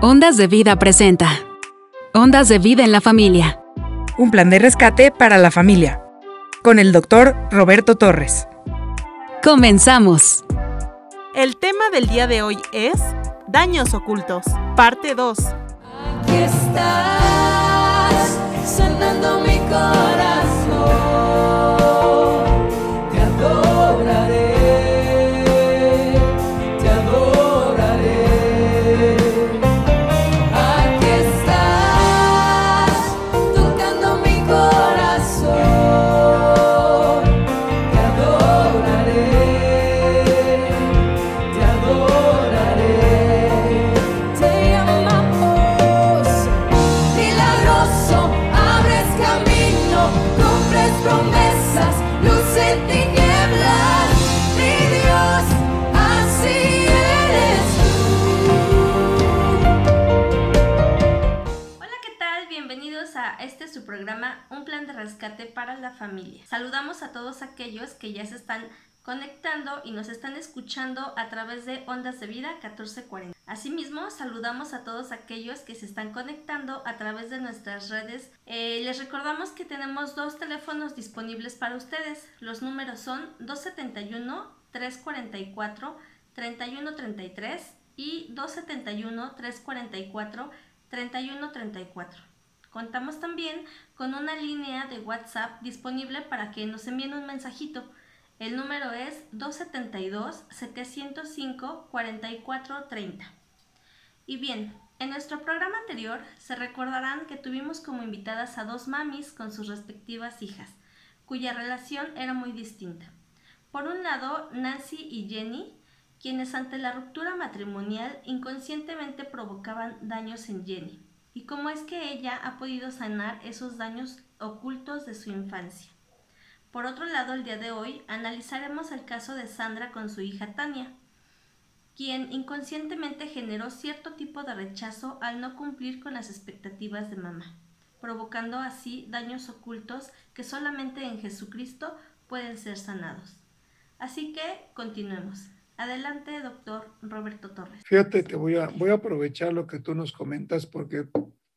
Ondas de Vida presenta. Ondas de Vida en la Familia. Un plan de rescate para la familia. Con el doctor Roberto Torres. Comenzamos. El tema del día de hoy es Daños ocultos, parte 2. Aquí estás, sanando mi corazón. De rescate para la familia. Saludamos a todos aquellos que ya se están conectando y nos están escuchando a través de Ondas de Vida 1440. Asimismo, saludamos a todos aquellos que se están conectando a través de nuestras redes. Eh, les recordamos que tenemos dos teléfonos disponibles para ustedes. Los números son 271 344 3133 y 271 344 3134. Contamos también con una línea de WhatsApp disponible para que nos envíen un mensajito. El número es 272-705-4430. Y bien, en nuestro programa anterior se recordarán que tuvimos como invitadas a dos mamis con sus respectivas hijas, cuya relación era muy distinta. Por un lado, Nancy y Jenny, quienes ante la ruptura matrimonial inconscientemente provocaban daños en Jenny, y cómo es que ella ha podido sanar esos daños ocultos de su infancia. Por otro lado, el día de hoy analizaremos el caso de Sandra con su hija Tania, quien inconscientemente generó cierto tipo de rechazo al no cumplir con las expectativas de mamá, provocando así daños ocultos que solamente en Jesucristo pueden ser sanados. Así que continuemos. Adelante, doctor Roberto Torres. Fíjate, te voy a, voy a aprovechar lo que tú nos comentas porque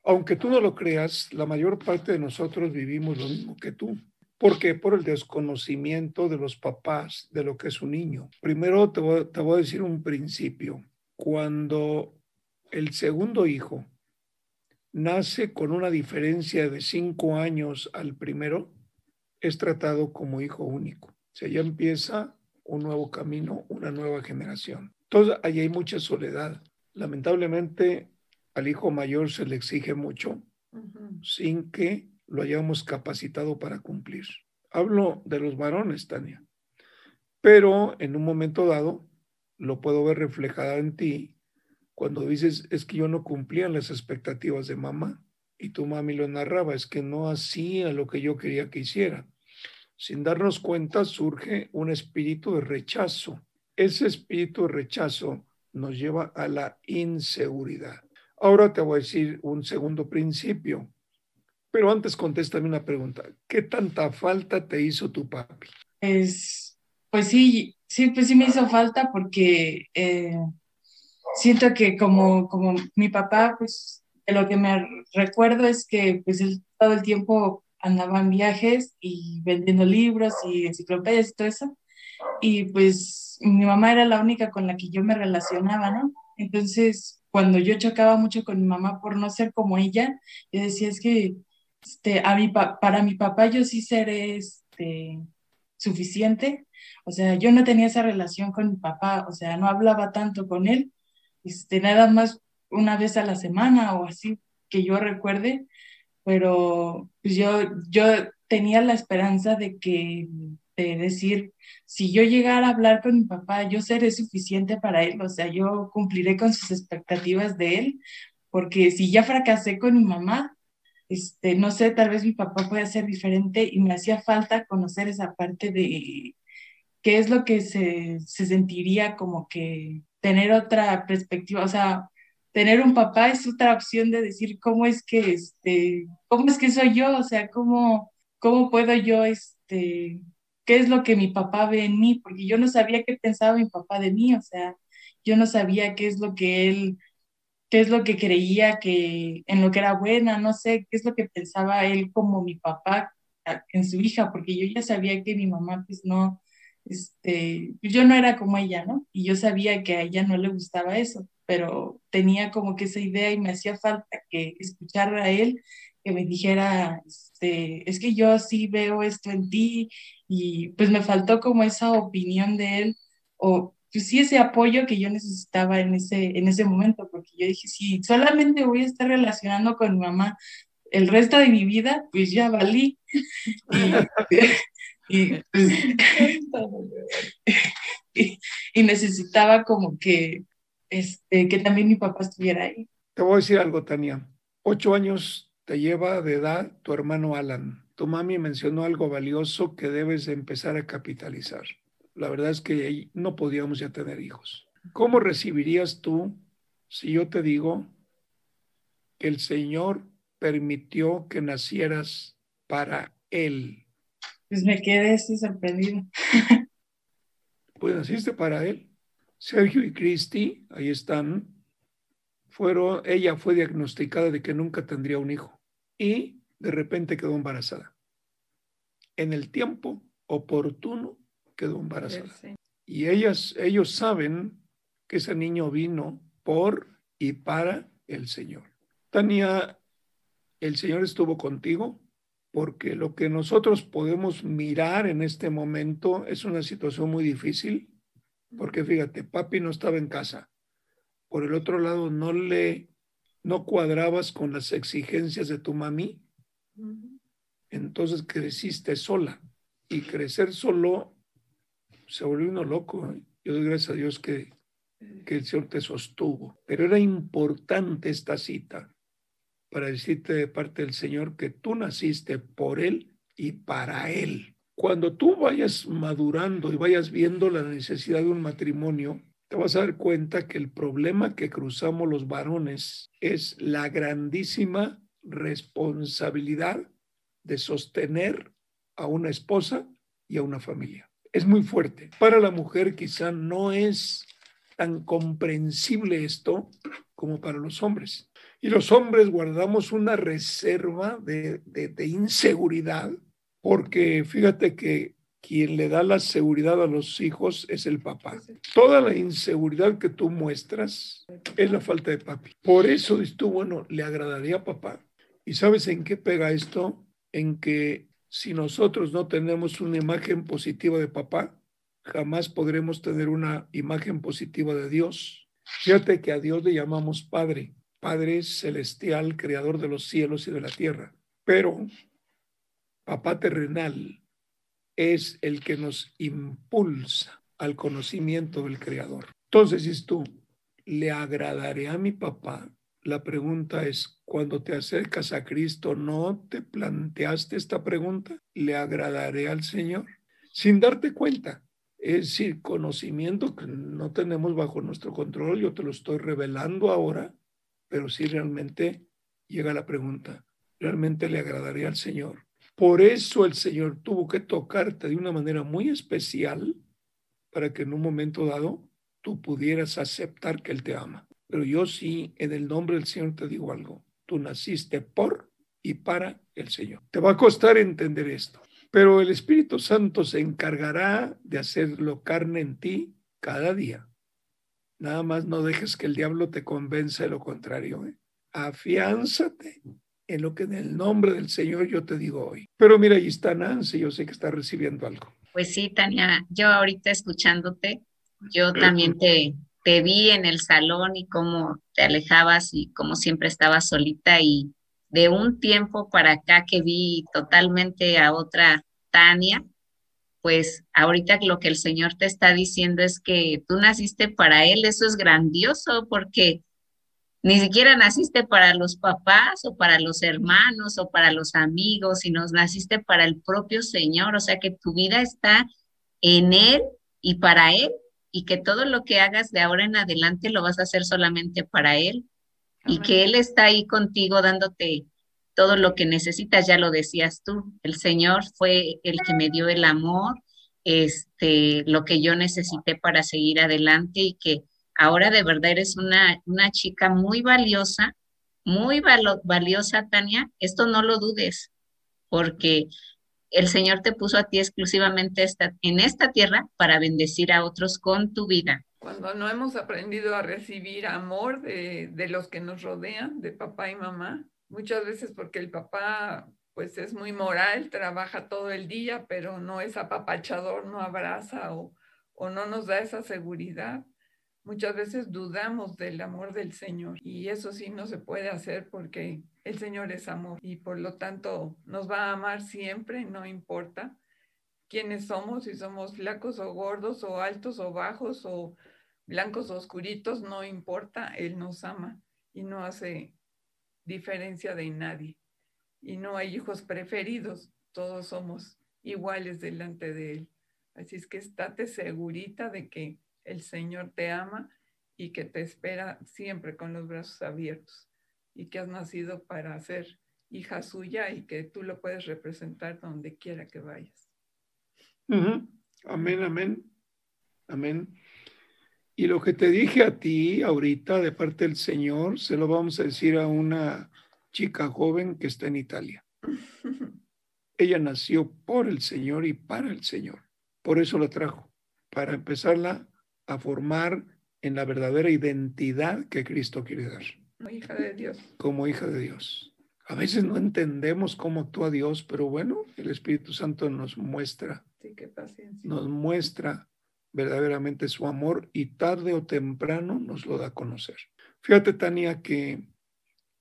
aunque tú no lo creas, la mayor parte de nosotros vivimos lo mismo que tú. ¿Por qué? Por el desconocimiento de los papás de lo que es un niño. Primero te voy, te voy a decir un principio. Cuando el segundo hijo nace con una diferencia de cinco años al primero, es tratado como hijo único. O sea, ya empieza un nuevo camino, una nueva generación. Entonces, ahí hay mucha soledad. Lamentablemente, al hijo mayor se le exige mucho sin que lo hayamos capacitado para cumplir. Hablo de los varones, Tania, pero en un momento dado lo puedo ver reflejada en ti cuando dices, es que yo no cumplía las expectativas de mamá y tu mami lo narraba, es que no hacía lo que yo quería que hiciera. Sin darnos cuenta surge un espíritu de rechazo. Ese espíritu de rechazo nos lleva a la inseguridad. Ahora te voy a decir un segundo principio, pero antes contéstame una pregunta. ¿Qué tanta falta te hizo tu papi? Pues, pues sí, sí, pues sí me hizo falta porque eh, siento que como, como mi papá, pues lo que me recuerdo es que pues él todo el tiempo andaba en viajes y vendiendo libros y enciclopedias y todo eso. Y pues mi mamá era la única con la que yo me relacionaba, ¿no? Entonces, cuando yo chocaba mucho con mi mamá por no ser como ella, yo decía, es que este, a mi pa- para mi papá yo sí seré este, suficiente. O sea, yo no tenía esa relación con mi papá, o sea, no hablaba tanto con él, este, nada más una vez a la semana o así que yo recuerde, pero pues yo, yo tenía la esperanza de que, de decir, si yo llegara a hablar con mi papá, yo seré suficiente para él, o sea, yo cumpliré con sus expectativas de él, porque si ya fracasé con mi mamá, este, no sé, tal vez mi papá pueda ser diferente y me hacía falta conocer esa parte de qué es lo que se, se sentiría como que tener otra perspectiva, o sea, tener un papá es otra opción de decir cómo es que, este, cómo es que soy yo, o sea, cómo, cómo puedo yo, este, qué es lo que mi papá ve en mí, porque yo no sabía qué pensaba mi papá de mí, o sea, yo no sabía qué es lo que él qué es lo que creía que en lo que era buena, no sé, qué es lo que pensaba él como mi papá en su hija, porque yo ya sabía que mi mamá pues no, este, yo no era como ella, ¿no? Y yo sabía que a ella no le gustaba eso, pero tenía como que esa idea y me hacía falta que escuchar a él, que me dijera, este, es que yo sí veo esto en ti y pues me faltó como esa opinión de él o pues sí ese apoyo que yo necesitaba en ese, en ese momento, porque yo dije, si solamente voy a estar relacionando con mi mamá el resto de mi vida, pues ya valí. y, pues, y, necesitaba como que, este, que también mi papá estuviera ahí. Te voy a decir algo, Tania. Ocho años te lleva de edad tu hermano Alan. Tu mami mencionó algo valioso que debes empezar a capitalizar la verdad es que no podíamos ya tener hijos. ¿Cómo recibirías tú si yo te digo que el Señor permitió que nacieras para Él? Pues me quedé así sorprendido. pues naciste para Él. Sergio y Cristi, ahí están, fueron, ella fue diagnosticada de que nunca tendría un hijo y de repente quedó embarazada. En el tiempo oportuno quedó embarazada. Y ellas, ellos saben que ese niño vino por y para el Señor. Tania, el Señor estuvo contigo porque lo que nosotros podemos mirar en este momento es una situación muy difícil, porque fíjate, papi no estaba en casa. Por el otro lado, no le, no cuadrabas con las exigencias de tu mami. Entonces creciste sola. Y crecer solo se volvió uno loco. Yo doy gracias a Dios que, que el Señor te sostuvo. Pero era importante esta cita para decirte de parte del Señor que tú naciste por Él y para Él. Cuando tú vayas madurando y vayas viendo la necesidad de un matrimonio, te vas a dar cuenta que el problema que cruzamos los varones es la grandísima responsabilidad de sostener a una esposa y a una familia es muy fuerte. Para la mujer quizá no es tan comprensible esto como para los hombres. Y los hombres guardamos una reserva de, inseguridad porque fíjate que quien le da la seguridad a los hijos es el papá. Toda la inseguridad que tú muestras es la falta de papi. Por eso dices tú, bueno, le agradaría a papá. ¿Y sabes en qué pega esto? En que si nosotros no tenemos una imagen positiva de papá, jamás podremos tener una imagen positiva de Dios. Fíjate que a Dios le llamamos Padre, Padre celestial, creador de los cielos y de la tierra. Pero papá terrenal es el que nos impulsa al conocimiento del Creador. Entonces, si tú, ¿le agradaré a mi papá la pregunta es, cuando te acercas a Cristo, ¿no te planteaste esta pregunta? ¿Le agradaré al Señor? Sin darte cuenta. Es decir, conocimiento que no tenemos bajo nuestro control, yo te lo estoy revelando ahora, pero si realmente llega la pregunta, ¿realmente le agradaré al Señor? Por eso el Señor tuvo que tocarte de una manera muy especial para que en un momento dado tú pudieras aceptar que Él te ama. Pero yo sí, en el nombre del Señor te digo algo. Tú naciste por y para el Señor. Te va a costar entender esto, pero el Espíritu Santo se encargará de hacerlo carne en ti cada día. Nada más no dejes que el diablo te convenza de lo contrario. ¿eh? En lo que en el nombre del Señor yo te digo hoy. Pero mira, ahí está Nancy, yo sé que está recibiendo algo. Pues sí, Tania, yo ahorita escuchándote, yo también te, te vi en el salón y cómo te alejabas y cómo siempre estabas solita y de un tiempo para acá que vi totalmente a otra Tania, pues ahorita lo que el Señor te está diciendo es que tú naciste para Él, eso es grandioso porque ni siquiera naciste para los papás o para los hermanos o para los amigos, sino naciste para el propio Señor, o sea que tu vida está en Él y para Él y que todo lo que hagas de ahora en adelante lo vas a hacer solamente para Él y que Él está ahí contigo dándote todo lo que necesitas, ya lo decías tú, el Señor fue el que me dio el amor, este, lo que yo necesité para seguir adelante y que ahora de verdad eres una, una chica muy valiosa, muy valiosa, Tania. Esto no lo dudes, porque el Señor te puso a ti exclusivamente en esta tierra para bendecir a otros con tu vida. Cuando no hemos aprendido a recibir amor de, de los que nos rodean, de papá y mamá, muchas veces porque el papá pues es muy moral, trabaja todo el día, pero no es apapachador, no abraza o, o no nos da esa seguridad. Muchas veces dudamos del amor del Señor y eso sí no se puede hacer porque el Señor es amor y por lo tanto nos va a amar siempre, no importa quiénes somos, si somos flacos o gordos o altos o bajos o blancos o oscuritos, no importa, Él nos ama y no hace diferencia de nadie. Y no hay hijos preferidos, todos somos iguales delante de Él. Así es que estate segurita de que el Señor te ama y que te espera siempre con los brazos abiertos y que has nacido para ser hija suya y que tú lo puedes representar donde quiera que vayas. Amén, amén, amén. Y lo que te dije a ti ahorita de parte del Señor, se lo vamos a decir a una chica joven que está en Italia. Ella nació por el Señor y para el Señor. Por eso la trajo, para empezarla a formar en la verdadera identidad que Cristo quiere dar. Como hija de Dios. Como hija de Dios. A veces no entendemos cómo actúa Dios, pero bueno, el Espíritu Santo nos muestra. Sí, qué paciencia. Nos muestra verdaderamente su amor y tarde o temprano nos lo da a conocer. Fíjate, Tania, que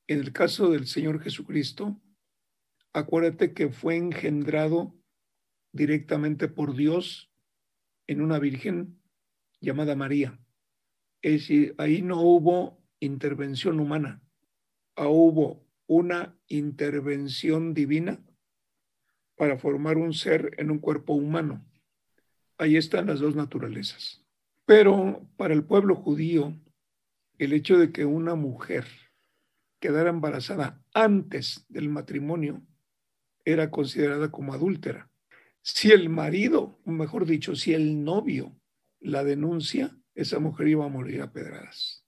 en el caso del Señor Jesucristo, acuérdate que fue engendrado directamente por Dios en una virgen llamada María. Es decir, ahí no hubo intervención humana, ah, hubo una intervención divina para formar un ser en un cuerpo humano. Ahí están las dos naturalezas. Pero para el pueblo judío, el hecho de que una mujer quedara embarazada antes del matrimonio era considerada como adúltera. Si el marido, mejor dicho, si el novio la denuncia, esa mujer iba a morir a pedradas.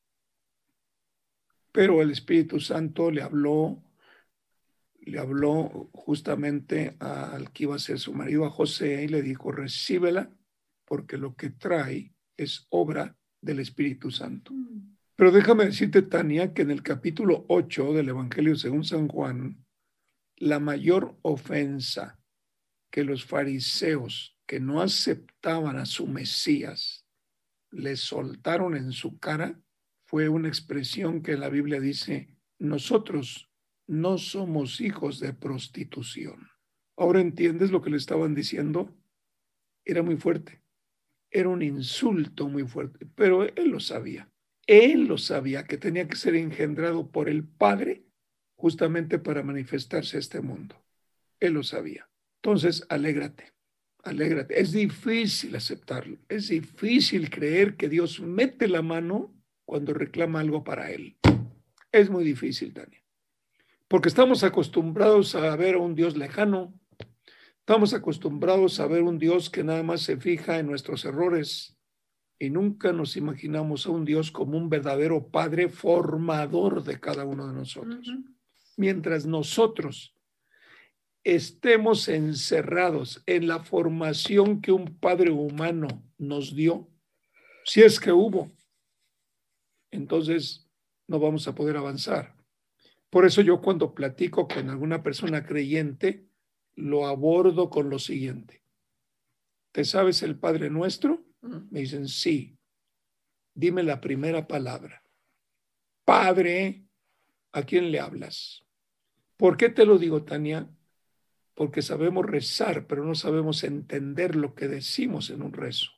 Pero el Espíritu Santo le habló, le habló justamente al que iba a ser su marido, a José, y le dijo, recíbela, porque lo que trae es obra del Espíritu Santo. Mm. Pero déjame decirte, Tania, que en el capítulo 8 del Evangelio según San Juan, la mayor ofensa que los fariseos que no aceptaban a su Mesías le soltaron en su cara fue una expresión que la Biblia dice, nosotros no somos hijos de prostitución. Ahora entiendes lo que le estaban diciendo. Era muy fuerte, era un insulto muy fuerte, pero él lo sabía. Él lo sabía que tenía que ser engendrado por el Padre justamente para manifestarse a este mundo. Él lo sabía. Entonces, alégrate, alégrate. Es difícil aceptarlo, es difícil creer que Dios mete la mano cuando reclama algo para Él. Es muy difícil, Daniel. Porque estamos acostumbrados a ver a un Dios lejano, estamos acostumbrados a ver un Dios que nada más se fija en nuestros errores y nunca nos imaginamos a un Dios como un verdadero Padre formador de cada uno de nosotros. Mientras nosotros estemos encerrados en la formación que un padre humano nos dio, si es que hubo, entonces no vamos a poder avanzar. Por eso yo cuando platico con alguna persona creyente, lo abordo con lo siguiente. ¿Te sabes el Padre Nuestro? Me dicen, sí. Dime la primera palabra. Padre, ¿a quién le hablas? ¿Por qué te lo digo, Tania? Porque sabemos rezar, pero no sabemos entender lo que decimos en un rezo.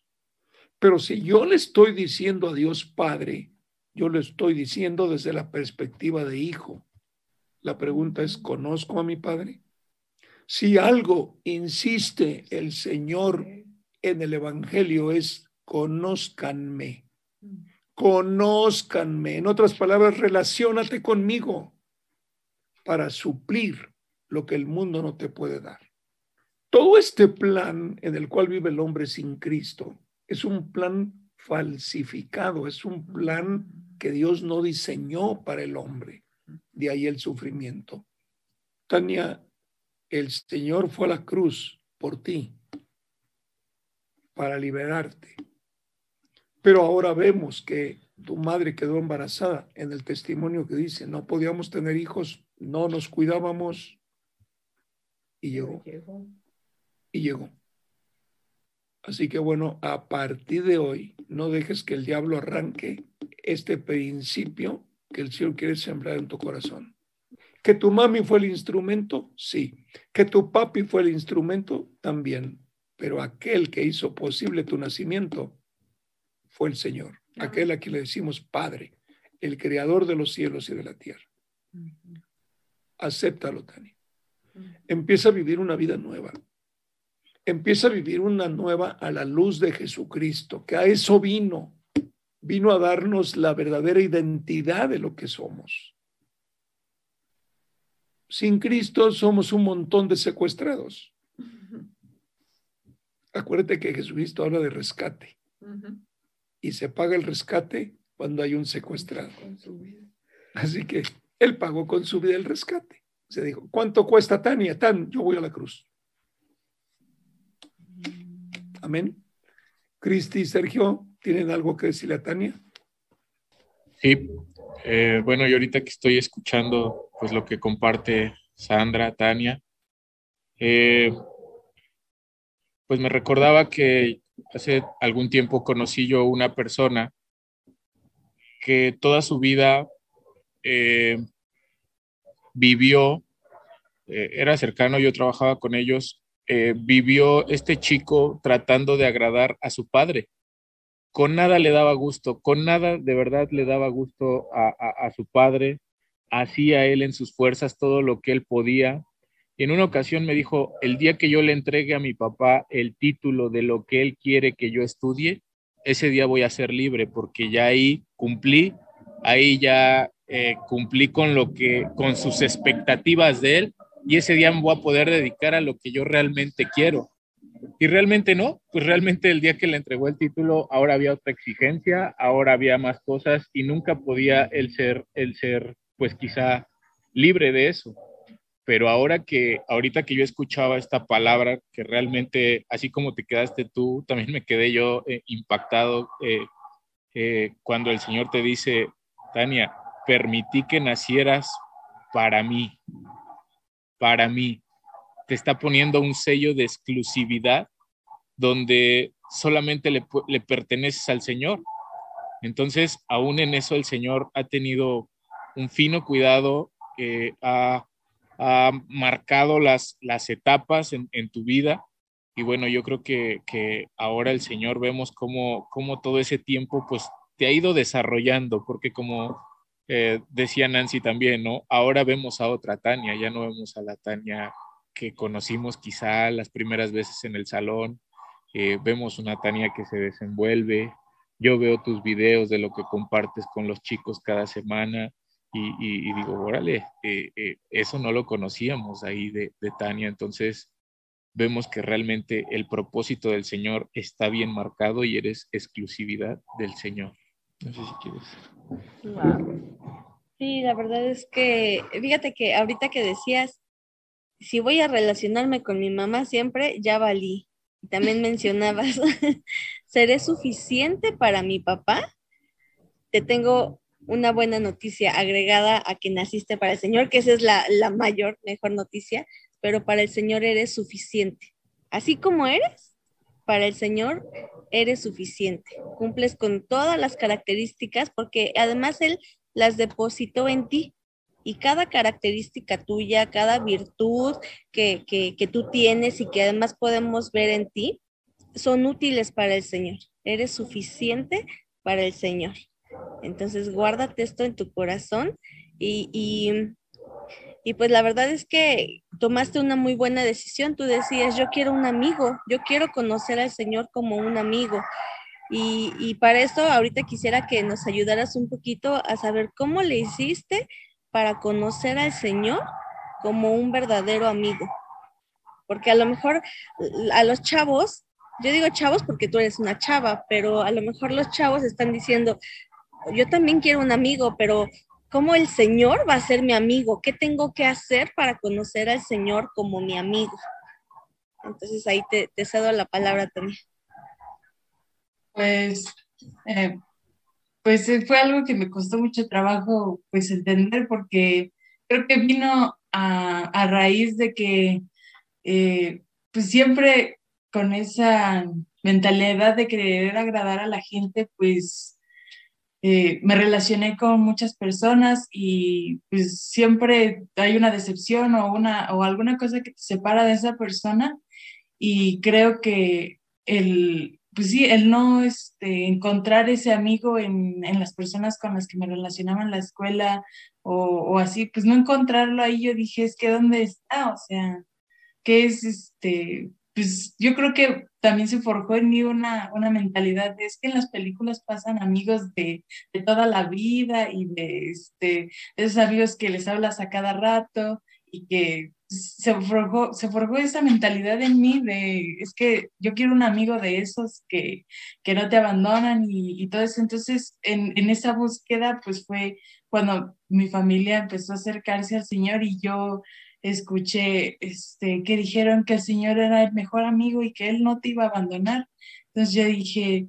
Pero si yo le estoy diciendo a Dios Padre, yo le estoy diciendo desde la perspectiva de hijo. La pregunta es, ¿conozco a mi Padre? Si algo insiste el Señor en el Evangelio es, conózcanme, conózcanme. En otras palabras, relacionate conmigo para suplir lo que el mundo no te puede dar. Todo este plan en el cual vive el hombre sin Cristo es un plan falsificado, es un plan que Dios no diseñó para el hombre. De ahí el sufrimiento. Tania, el Señor fue a la cruz por ti, para liberarte. Pero ahora vemos que tu madre quedó embarazada en el testimonio que dice, no podíamos tener hijos, no nos cuidábamos y llegó. Y llegó. Así que bueno, a partir de hoy, no dejes que el diablo arranque este principio que el Señor quiere sembrar en tu corazón. Que tu mami fue el instrumento, sí. Que tu papi fue el instrumento, también. Pero aquel que hizo posible tu nacimiento fue el Señor. Aquel a quien le decimos Padre, el creador de los cielos y de la tierra. Acéptalo, Tani. Empieza a vivir una vida nueva empieza a vivir una nueva a la luz de Jesucristo, que a eso vino, vino a darnos la verdadera identidad de lo que somos. Sin Cristo somos un montón de secuestrados. Acuérdate que Jesucristo habla de rescate y se paga el rescate cuando hay un secuestrado. Así que él pagó con su vida el rescate. Se dijo, ¿cuánto cuesta Tania? Tan, yo voy a la cruz. Amén. Cristi y Sergio, ¿tienen algo que decirle a Tania? Sí, eh, bueno, y ahorita que estoy escuchando pues lo que comparte Sandra, Tania, eh, pues me recordaba que hace algún tiempo conocí yo una persona que toda su vida eh, vivió, era cercano, yo trabajaba con ellos eh, vivió este chico tratando de agradar a su padre. Con nada le daba gusto, con nada de verdad le daba gusto a, su padre, hacía él en sus fuerzas todo lo que él podía. Y en una ocasión me dijo, el día que yo le entregue a mi papá el título de lo que él quiere que yo estudie, ese día voy a ser libre porque ya ahí cumplí, ahí ya eh, cumplí con lo que, con sus expectativas de él y ese día me voy a poder dedicar a lo que yo realmente quiero. Y realmente no, pues realmente el día que le entregó el título, ahora había otra exigencia, ahora había más cosas y nunca podía el ser, el ser, pues quizá libre de eso. Pero ahora que, ahorita que yo escuchaba esta palabra, que realmente, así como te quedaste tú, también me quedé yo eh, impactado eh, eh, cuando el Señor te dice, Tania, permití que nacieras para mí para mí. Te está poniendo un sello de exclusividad donde solamente le, perteneces al Señor. Entonces, aún en eso el Señor ha tenido un fino cuidado, eh, ha, marcado las, las etapas en, tu vida. Y bueno, yo creo que, ahora el Señor vemos cómo, cómo todo ese tiempo pues te ha ido desarrollando, porque como eh, decía Nancy también, ¿no? Ahora vemos a otra Tania, ya no vemos a la Tania que conocimos quizá las primeras veces en el salón, eh, vemos una Tania que se desenvuelve, yo veo tus videos de lo que compartes con los chicos cada semana y, digo, órale, eh, eso no lo conocíamos ahí de, de Tania, entonces vemos que realmente el propósito del Señor está bien marcado y eres exclusividad del Señor. No sé si quieres. Sí, la verdad es que, fíjate que ahorita que decías, si voy a relacionarme con mi mamá siempre, ya valí. También mencionabas, ¿seré suficiente para mi papá? Te tengo una buena noticia agregada a que naciste para el Señor, que esa es la, la mayor, mejor noticia, pero para el Señor eres suficiente. Así como eres, para el Señor eres suficiente. Cumples con todas las características porque además Él las depositó en ti. Y cada característica tuya, cada virtud que, que, tú tienes y que además podemos ver en ti, son útiles para el Señor. Eres suficiente para el Señor. Entonces, guárdate esto en tu corazón y, y, y, pues la verdad es que tomaste una muy buena decisión. Tú decías, yo quiero un amigo, yo quiero conocer al Señor como un amigo. Y, para esto ahorita quisiera que nos ayudaras un poquito a saber cómo le hiciste para conocer al Señor como un verdadero amigo. Porque a lo mejor a los chavos yo digo chavos porque tú eres una chava, pero a lo mejor los chavos están diciendo, yo también quiero un amigo, pero ¿cómo el Señor va a ser mi amigo? ¿Qué tengo que hacer para conocer al Señor como mi amigo? Entonces ahí te, te cedo la palabra también. Pues, eh, pues eh, fue algo que me costó mucho trabajo pues entender porque creo que vino a, a raíz de que eh, pues siempre con esa mentalidad de querer agradar a la gente, pues eh, me relacioné con muchas personas y pues siempre hay una decepción o, una, o alguna cosa que te separa de esa persona y creo que el, pues sí, el no este, encontrar ese amigo en, en, las personas con las que me relacionaba en la escuela o, o, así, pues no encontrarlo ahí, yo dije, es que ¿dónde está? O sea, ¿qué es este? Pues yo creo que también se forjó en mí una, una mentalidad de es que en las películas pasan amigos de, de toda la vida y de, este, de esos amigos que les hablas a cada rato y que se forjó, se forjó esa mentalidad en mí de, es que yo quiero un amigo de esos que, que no te abandonan y, y todo eso. Entonces, en, en, esa búsqueda, pues fue cuando mi familia empezó a acercarse al Señor y yo escuché este, que dijeron que el Señor era el mejor amigo y que Él no te iba a abandonar. Entonces yo dije,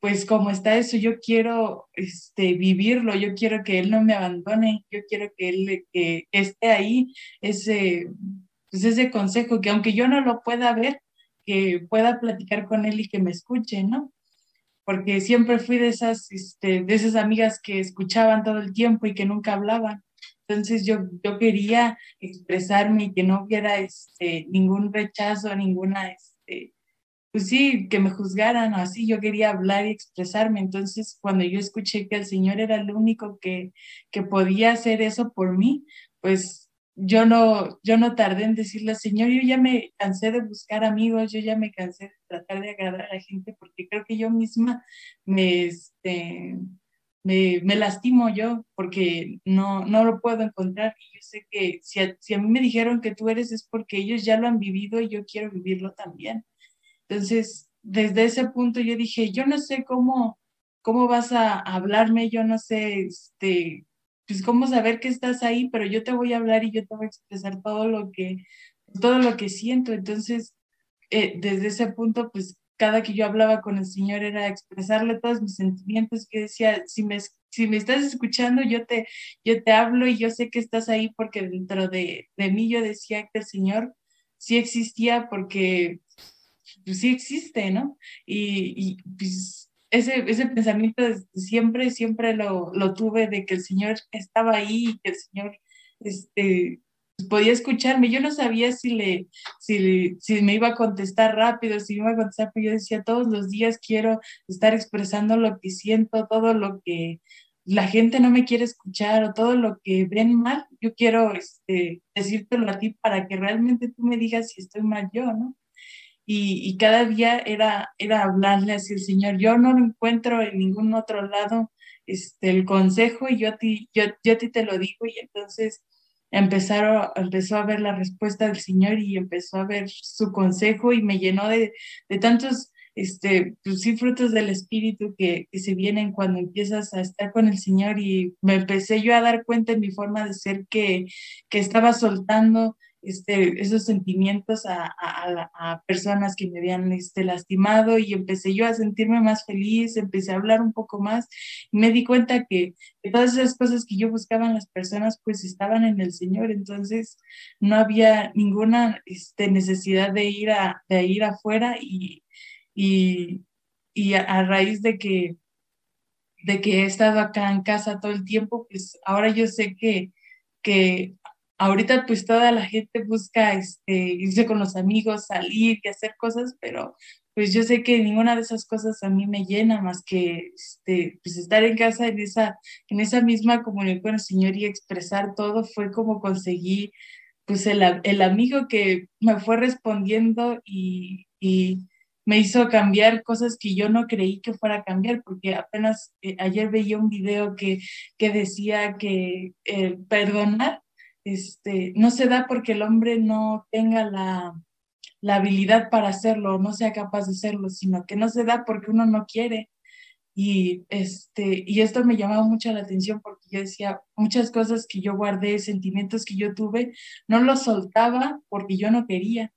pues como está eso, yo quiero este, vivirlo, yo quiero que Él no me abandone, yo quiero que Él que esté ahí, ese, pues ese consejo, que aunque yo no lo pueda ver, que pueda platicar con Él y que me escuche, ¿no? Porque siempre fui de esas, este, de esas amigas que escuchaban todo el tiempo y que nunca hablaban. Entonces yo, yo quería expresarme y que no hubiera este, ningún rechazo, ninguna, este, pues sí, que me juzgaran o así, yo quería hablar y expresarme. Entonces cuando yo escuché que el Señor era el único que, que podía hacer eso por mí, pues yo no, yo no tardé en decirle, Señor, yo ya me cansé de buscar amigos, yo ya me cansé de tratar de agradar a la gente porque creo que yo misma me, este, me, me, lastimo yo porque no, no lo puedo encontrar. Y yo sé que si a, si a mí me dijeron que tú eres es porque ellos ya lo han vivido y yo quiero vivirlo también. Entonces, desde ese punto yo dije, yo no sé cómo, cómo vas a hablarme, yo no sé, este, pues cómo saber que estás ahí, pero yo te voy a hablar y yo te voy a expresar todo lo que, todo lo que siento. Entonces, eh, desde ese punto, pues cada que yo hablaba con el Señor era expresarle todos mis sentimientos, que decía, si me, si me estás escuchando, yo te, yo te hablo y yo sé que estás ahí porque dentro de, de mí yo decía que el Señor sí existía porque pues, sí existe, ¿no? Y, y pues, ese, ese pensamiento siempre, siempre lo, lo tuve de que el Señor estaba ahí, que el Señor este, podía escucharme. Yo no sabía si, le, si, si me iba a contestar rápido, si me iba a contestar, pero yo decía, todos los días quiero estar expresando lo que siento, todo lo que la gente no me quiere escuchar o todo lo que ven mal, yo quiero este, decírtelo a ti para que realmente tú me digas si estoy mal yo, ¿no? Y, y cada día era, era hablarle así al Señor, yo no lo encuentro en ningún otro lado este, el consejo y yo a ti, yo, yo a ti te lo digo y entonces empezaron, empezó a ver la respuesta del Señor y empezó a ver su consejo y me llenó de, de tantos, este, pues frutos del Espíritu que, que, se vienen cuando empiezas a estar con el Señor y me empecé yo a dar cuenta en mi forma de ser que, que estaba soltando este, esos sentimientos a, a, a, personas que me habían este, lastimado y empecé yo a sentirme más feliz, empecé a hablar un poco más y me di cuenta que, que, todas esas cosas que yo buscaba en las personas pues estaban en el Señor, entonces no había ninguna este, necesidad de ir, a, de ir afuera y, y, y a, raíz de que de que he estado acá en casa todo el tiempo, pues ahora yo sé que, que ahorita pues toda la gente busca este, irse con los amigos, salir y hacer cosas, pero pues yo sé que ninguna de esas cosas a mí me llena más que este, pues estar en casa en esa, en esa misma comunión con el Señor y expresar todo fue como conseguí pues el, el amigo que me fue respondiendo y, y, me hizo cambiar cosas que yo no creí que fuera a cambiar, porque apenas eh, ayer veía un video que, que decía que eh, perdonar este, no se da porque el hombre no tenga la, la habilidad para hacerlo, no sea capaz de hacerlo, sino que no se da porque uno no quiere. Y, este, y esto me llamaba mucho la atención porque yo decía, muchas cosas que yo guardé, sentimientos que yo tuve, no los soltaba porque yo no quería.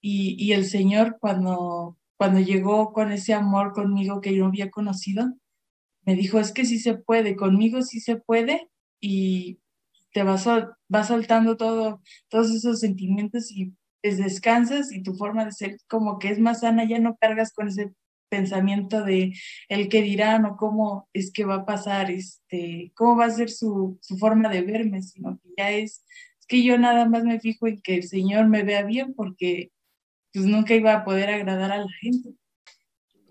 Y, y el Señor cuando, cuando llegó con ese amor conmigo que yo había conocido, me dijo, es que sí se puede, conmigo sí se puede y te vas, vas soltando todo, todos esos sentimientos y pues descansas y tu forma de ser como que es más sana, ya no cargas con ese pensamiento de el que dirán o cómo es que va a pasar, este, cómo va a ser su, su forma de verme, sino que ya es, es que yo nada más me fijo en que el Señor me vea bien porque pues nunca iba a poder agradar a la gente.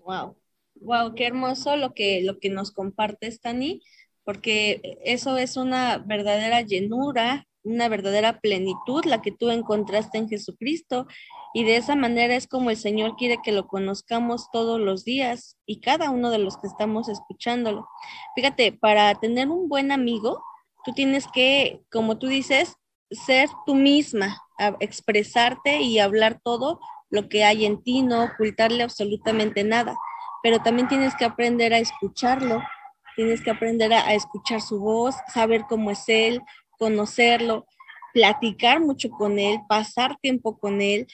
Wow, wow, qué hermoso lo que, lo que nos compartes, Tani, porque eso es una verdadera llenura, una verdadera plenitud, la que tú encontraste en Jesucristo. Y de esa manera es como el Señor quiere que lo conozcamos todos los días y cada uno de los que estamos escuchándolo. Fíjate, para tener un buen amigo, tú tienes que, como tú dices, ser tú misma, expresarte y hablar todo lo que hay en ti, no ocultarle absolutamente nada. Pero también tienes que aprender a escucharlo, tienes que aprender a, escuchar su voz, saber cómo es él, conocerlo, platicar mucho con él, pasar tiempo con él.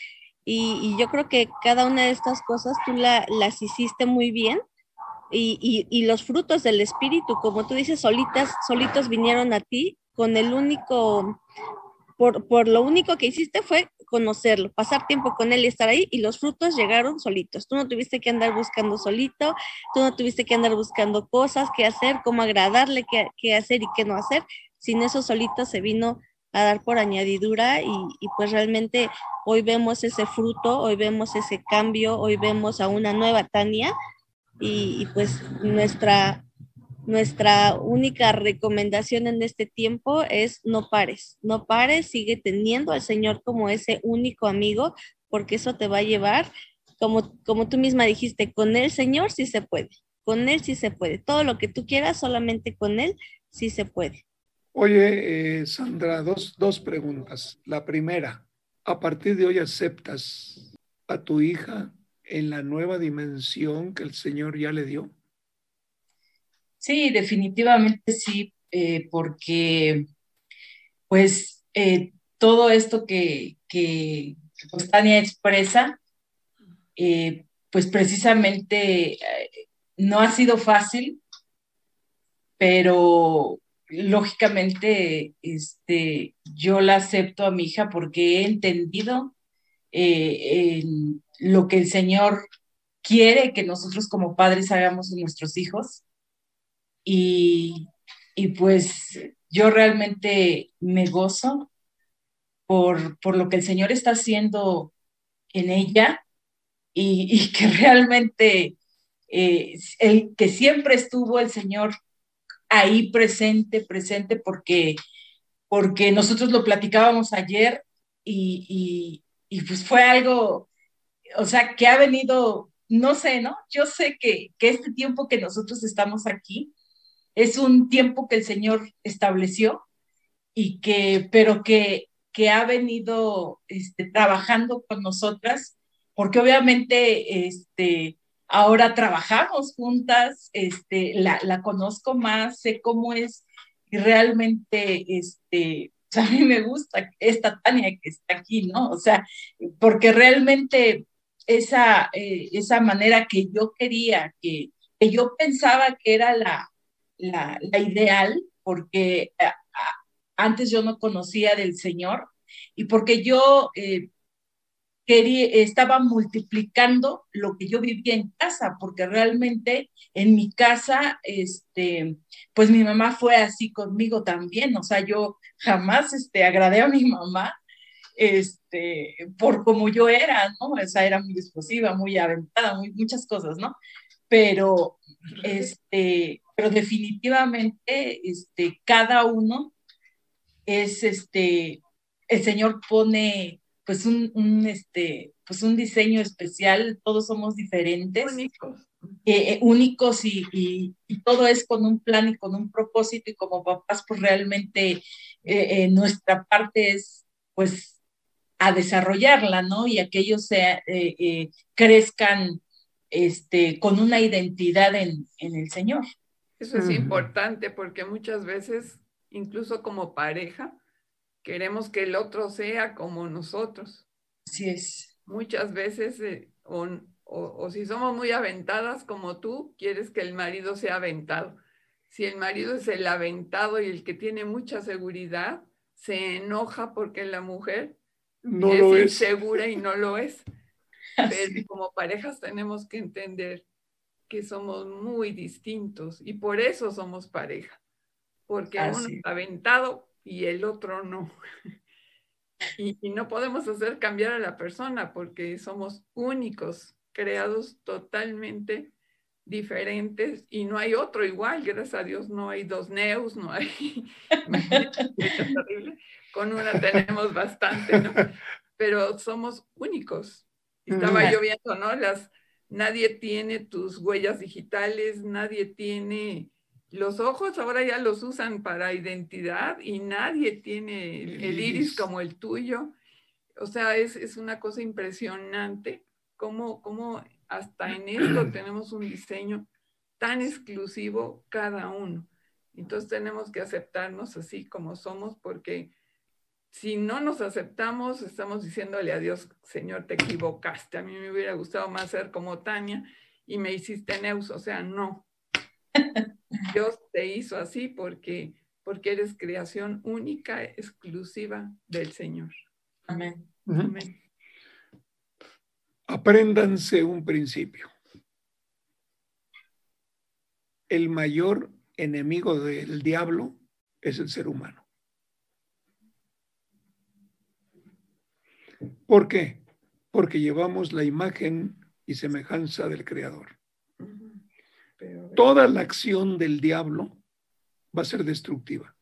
Y, yo creo que cada una de estas cosas tú las hiciste muy bien. Y, y, los frutos del espíritu, como tú dices, solitas, solitos vinieron a ti con el único, por, por lo único que hiciste fue conocerlo, pasar tiempo con él y estar ahí y los frutos llegaron solitos. Tú no tuviste que andar buscando solito, tú no tuviste que andar buscando cosas, qué hacer, cómo agradarle, qué, qué hacer y qué no hacer, sin eso solito se vino a dar por añadidura y, pues realmente hoy vemos ese fruto, hoy vemos ese cambio, hoy vemos a una nueva Tania y, pues nuestra, nuestra única recomendación en este tiempo es no pares, no pares, sigue teniendo al Señor como ese único amigo porque eso te va a llevar, como, como tú misma dijiste, con el Señor sí se puede, con Él sí se puede, todo lo que tú quieras, solamente con Él sí se puede. Oye, eh, Sandra, dos, dos preguntas. La primera, ¿a partir de hoy aceptas a tu hija en la nueva dimensión que el Señor ya le dio? Sí, definitivamente sí, eh, porque pues eh, todo esto que, que, Tania expresa, pues precisamente no ha sido fácil, pero lógicamente, este, yo la acepto a mi hija porque he entendido eh, lo que el Señor quiere que nosotros como padres hagamos con nuestros hijos. Y, pues yo realmente me gozo por, lo que el Señor está haciendo en ella y, que realmente eh, el que siempre estuvo el Señor ahí presente, presente, porque, porque nosotros lo platicábamos ayer y, pues fue algo, o sea, que ha venido, no sé, ¿no? Yo sé que, este tiempo que nosotros estamos aquí es un tiempo que el Señor estableció y que, pero que, que ha venido este, trabajando con nosotras, porque obviamente, este, ahora trabajamos juntas, este, la, conozco más, sé cómo es y realmente, este, a mí me gusta esta Tania que está aquí, ¿no? O sea, porque realmente esa, eh, esa manera que yo quería, que, que, yo pensaba que era la, la, ideal, porque a, antes yo no conocía del Señor y porque yo eh, estaba multiplicando lo que yo vivía en casa, porque realmente en mi casa, este, pues mi mamá fue así conmigo también, o sea, yo jamás este, agradé a mi mamá este, por como yo era, ¿no? O sea, era muy explosiva, muy aventada, muchas cosas, ¿no? Pero, este, pero definitivamente, este, cada uno es, este, el Señor pone pues un, este, pues un diseño especial, todos somos diferentes. Únicos. Eh, eh, únicos y, y, todo es con un plan y con un propósito y como papás pues realmente eh, nuestra parte es pues a desarrollarla, ¿no? Y a que ellos crezcan este, con una identidad en, en el Señor. Eso es importante porque muchas veces, incluso como pareja, queremos que el otro sea como nosotros. Así es. Muchas veces, eh, o, o, o, si somos muy aventadas como tú, quieres que el marido sea aventado. Si el marido es el aventado y el que tiene mucha seguridad, se enoja porque la mujer no es lo es. insegura y no lo es. Pero como parejas tenemos que entender que somos muy distintos y por eso somos pareja, porque Así. uno está aventado y el otro no. Y, y, no podemos hacer cambiar a la persona porque somos únicos, creados totalmente diferentes y no hay otro igual, gracias a Dios no hay dos neos, no hay... Con una tenemos bastante, ¿no? Pero somos únicos. Estaba yo viendo, ¿no? Las, nadie tiene tus huellas digitales, nadie tiene los ojos, ahora ya los usan para identidad y nadie tiene el, el iris como el tuyo. O sea, es, es una cosa impresionante cómo, cómo hasta en esto tenemos un diseño tan exclusivo cada uno. Entonces tenemos que aceptarnos así como somos porque si no nos aceptamos, estamos diciéndole a Dios, Señor, te equivocaste. A mí me hubiera gustado más ser como Tania y me hiciste Neus. O sea, no. Dios te hizo así porque, porque eres creación única, exclusiva del Señor. Amén. Amén. Apréndanse un principio. El mayor enemigo del diablo es el ser humano. ¿Por qué? Porque llevamos la imagen y semejanza del Creador. Pero, Toda la acción del diablo va a ser destructiva.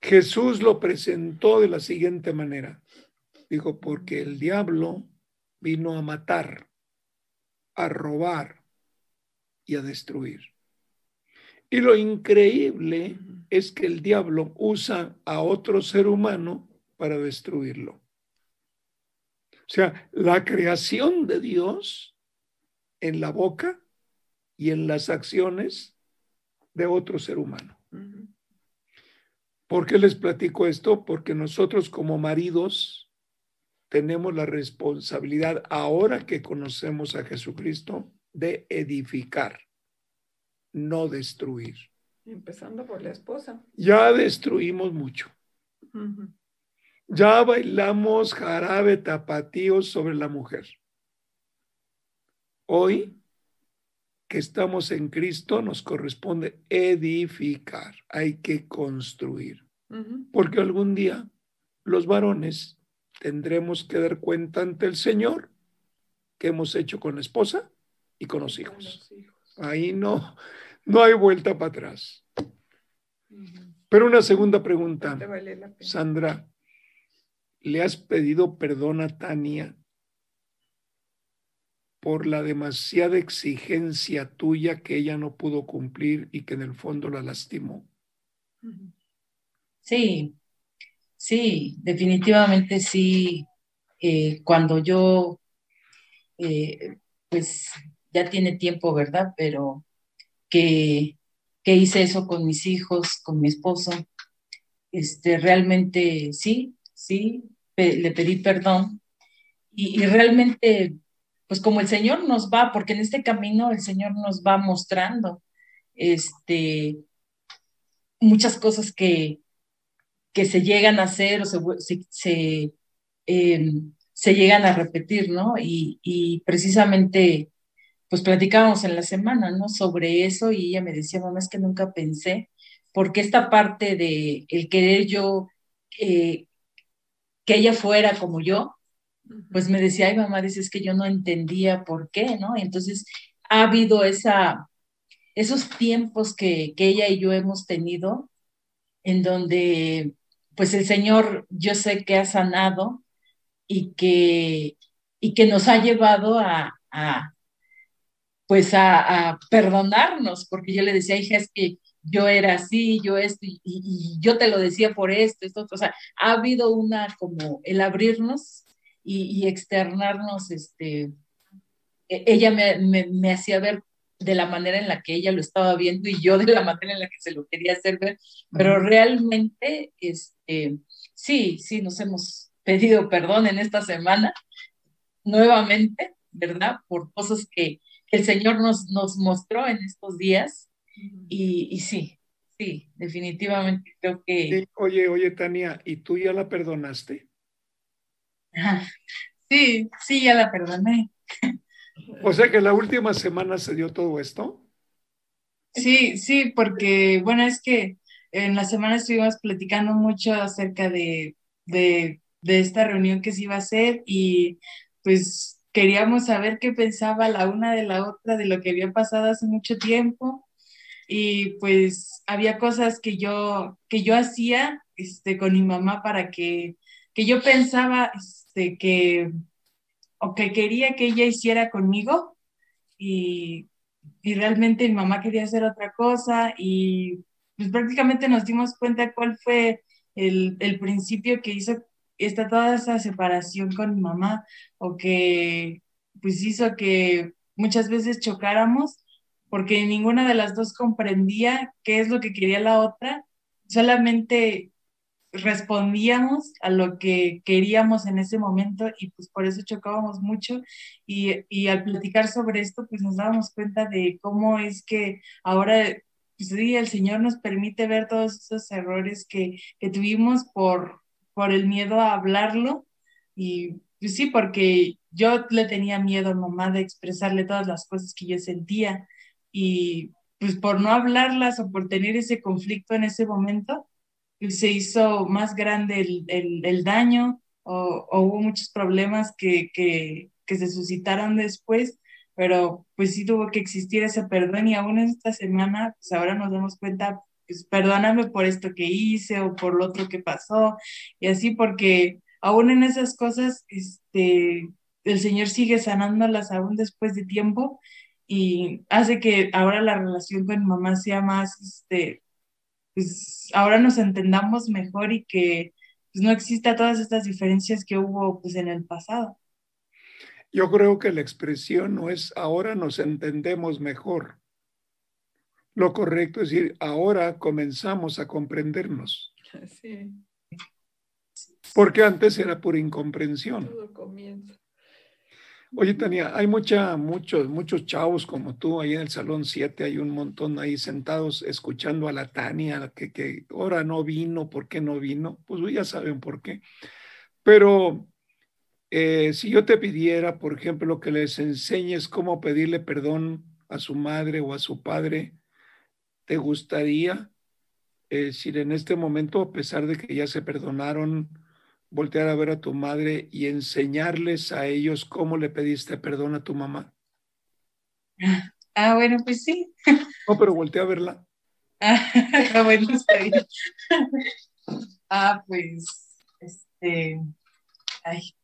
Jesús lo presentó de la siguiente manera. Dijo, porque el diablo vino a matar, a robar y a destruir. Y lo increíble es que el diablo usa a otro ser humano para destruirlo. O sea, la creación de Dios en la boca y en las acciones de otro ser humano. ¿Por qué les platico esto? Porque nosotros como maridos tenemos la responsabilidad, ahora que conocemos a Jesucristo, de edificar, no destruir. Empezando por la esposa. Ya destruimos mucho. Uh -huh. Ya bailamos jarabe tapatío sobre la mujer. Hoy que estamos en Cristo nos corresponde edificar, hay que construir. Uh -huh. Porque algún día los varones tendremos que dar cuenta ante el Señor que hemos hecho con la esposa y con los hijos. Con los hijos. Ahí no, no hay vuelta para atrás. Uh -huh. Pero una segunda pregunta, vale Sandra, ¿le has pedido perdón a Tania por la demasiada exigencia tuya que ella no pudo cumplir y que en el fondo la lastimó? Sí, sí, definitivamente sí. Eh, cuando yo, eh, pues ya tiene tiempo, ¿verdad? Pero que, que, hice eso con mis hijos, con mi esposo, este, realmente sí, sí, le pedí perdón. Y, realmente pues como el Señor nos va, porque en este camino el Señor nos va mostrando este, muchas cosas que, que se llegan a hacer o se, se, se, eh, se llegan a repetir, ¿no? Y, y, precisamente, pues platicábamos en la semana, ¿no? Sobre eso y ella me decía, mamá, es que nunca pensé, porque esta parte de el querer yo eh, que ella fuera como yo, pues me decía, ay mamá, dices que yo no entendía por qué, ¿no? Entonces ha habido esa, esos tiempos que, que ella y yo hemos tenido en donde pues el Señor yo sé que ha sanado y que, y que nos ha llevado a, a pues a, a, perdonarnos, porque yo le decía, hija, es que yo era así, yo esto, y, y, yo te lo decía por esto, esto, o sea, ha habido una como el abrirnos y, y externarnos, este, e, ella me, me, me, hacía ver de la manera en la que ella lo estaba viendo y yo de la manera en la que se lo quería hacer ver, pero realmente, este, sí, sí, nos hemos pedido perdón en esta semana, nuevamente, ¿verdad? Por cosas que el Señor nos, nos mostró en estos días y, y sí, sí, definitivamente creo que... oye, oye, Tania, ¿y tú ya la perdonaste? Sí, sí, ya la perdoné. O sea que la última semana se dio todo esto. Sí, sí, porque bueno, es que en la semana estuvimos platicando mucho acerca de, de, de esta reunión que se iba a hacer y pues queríamos saber qué pensaba la una de la otra de lo que había pasado hace mucho tiempo y pues había cosas que yo, que yo hacía este, con mi mamá para que, que yo pensaba este, que, o que quería que ella hiciera conmigo y, y realmente mi mamá quería hacer otra cosa y pues prácticamente nos dimos cuenta cuál fue el, el principio que hizo esta toda esa separación con mi mamá o que pues hizo que muchas veces chocáramos porque ninguna de las dos comprendía qué es lo que quería la otra, solamente respondíamos a lo que queríamos en ese momento y pues por eso chocábamos mucho y, y al platicar sobre esto pues nos dábamos cuenta de cómo es que ahora pues sí, el Señor nos permite ver todos esos errores que, que tuvimos por, por el miedo a hablarlo y pues sí, porque yo le tenía miedo a mamá de expresarle todas las cosas que yo sentía y pues por no hablarlas o por tener ese conflicto en ese momento, pues se hizo más grande el, el, el daño o, hubo muchos problemas que, que, que se suscitaron después, pero pues sí tuvo que existir ese perdón y aún esta semana, pues ahora nos damos cuenta pues perdóname por esto que hice o por lo otro que pasó, y así porque aún en esas cosas, este, el Señor sigue sanándolas aún después de tiempo y hace que ahora la relación con mamá sea más, este, pues ahora nos entendamos mejor y que pues, no exista todas estas diferencias que hubo pues en el pasado. Yo creo que la expresión no es ahora nos entendemos mejor, lo correcto es decir, ahora comenzamos a comprendernos. Sí. Porque antes era por incomprensión. Todo comienza. Oye, Tania, hay mucha, muchos, muchos chavos como tú ahí en el Salón 7, hay un montón ahí sentados escuchando a la Tania, que, que ahora no vino, ¿por qué no vino? Pues ya saben por qué. Pero eh, si yo te pidiera, por ejemplo, que les enseñes cómo pedirle perdón a su madre o a su padre, ¿Te gustaría eh, decir en este momento, a pesar de que ya se perdonaron, voltear a ver a tu madre y enseñarles a ellos cómo le pediste perdón a tu mamá? Ah, bueno, pues sí. No, pero voltea a verla. Ah, bueno, está bien. Ah, pues, este, ay,